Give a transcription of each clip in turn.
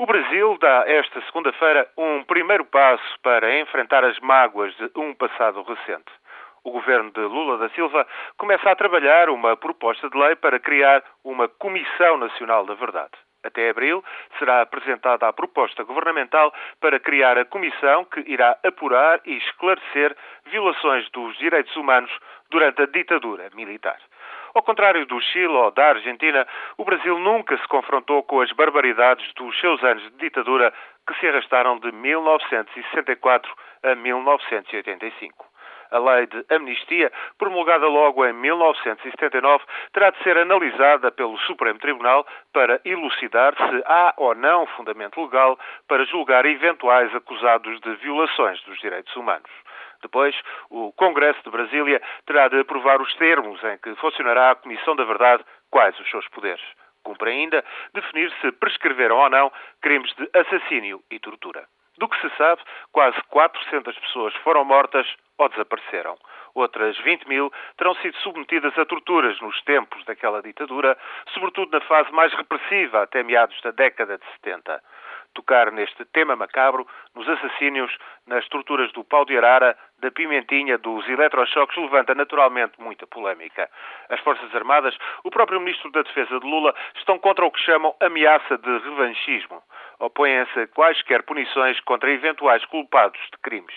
O Brasil dá esta segunda-feira um primeiro passo para enfrentar as mágoas de um passado recente. O governo de Lula da Silva começa a trabalhar uma proposta de lei para criar uma Comissão Nacional da Verdade. Até abril será apresentada a proposta governamental para criar a comissão que irá apurar e esclarecer violações dos direitos humanos durante a ditadura militar. Ao contrário do Chile ou da Argentina, o Brasil nunca se confrontou com as barbaridades dos seus anos de ditadura que se arrastaram de 1964 a 1985. A lei de amnistia, promulgada logo em 1979, terá de ser analisada pelo Supremo Tribunal para elucidar se há ou não fundamento legal para julgar eventuais acusados de violações dos direitos humanos. Depois, o Congresso de Brasília terá de aprovar os termos em que funcionará a Comissão da Verdade, quais os seus poderes. Cumpre ainda definir se prescreveram ou não crimes de assassínio e tortura. Do que se sabe, quase 400 pessoas foram mortas ou desapareceram. Outras 20 mil terão sido submetidas a torturas nos tempos daquela ditadura, sobretudo na fase mais repressiva, até meados da década de 70 tocar neste tema macabro, nos assassínios, nas torturas do pau de arara, da pimentinha, dos eletrochoques, levanta naturalmente muita polémica. As Forças Armadas, o próprio Ministro da Defesa de Lula, estão contra o que chamam ameaça de revanchismo. Opõem-se a quaisquer punições contra eventuais culpados de crimes.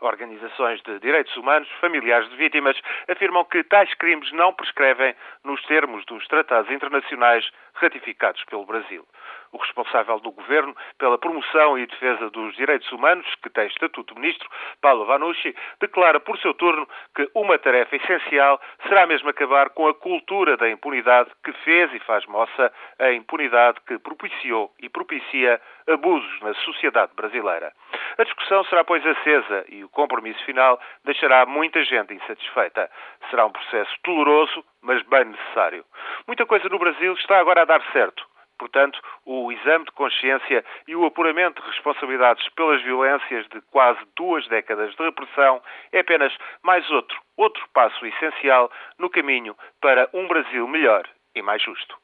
Organizações de direitos humanos, familiares de vítimas, afirmam que tais crimes não prescrevem nos termos dos tratados internacionais ratificados pelo Brasil. O responsável do governo pela promoção e defesa dos direitos humanos, que tem estatuto de ministro, Paulo Vanucci, declara por seu turno que uma tarefa essencial será mesmo acabar com a cultura da impunidade que fez e faz moça a impunidade que propiciou e propicia abusos na sociedade brasileira. A discussão será, pois, acesa e o compromisso final deixará muita gente insatisfeita. Será um processo doloroso, mas bem necessário. Muita coisa no Brasil está agora a dar certo. Portanto, o exame de consciência e o apuramento de responsabilidades pelas violências de quase duas décadas de repressão é apenas mais outro, outro passo essencial no caminho para um Brasil melhor e mais justo.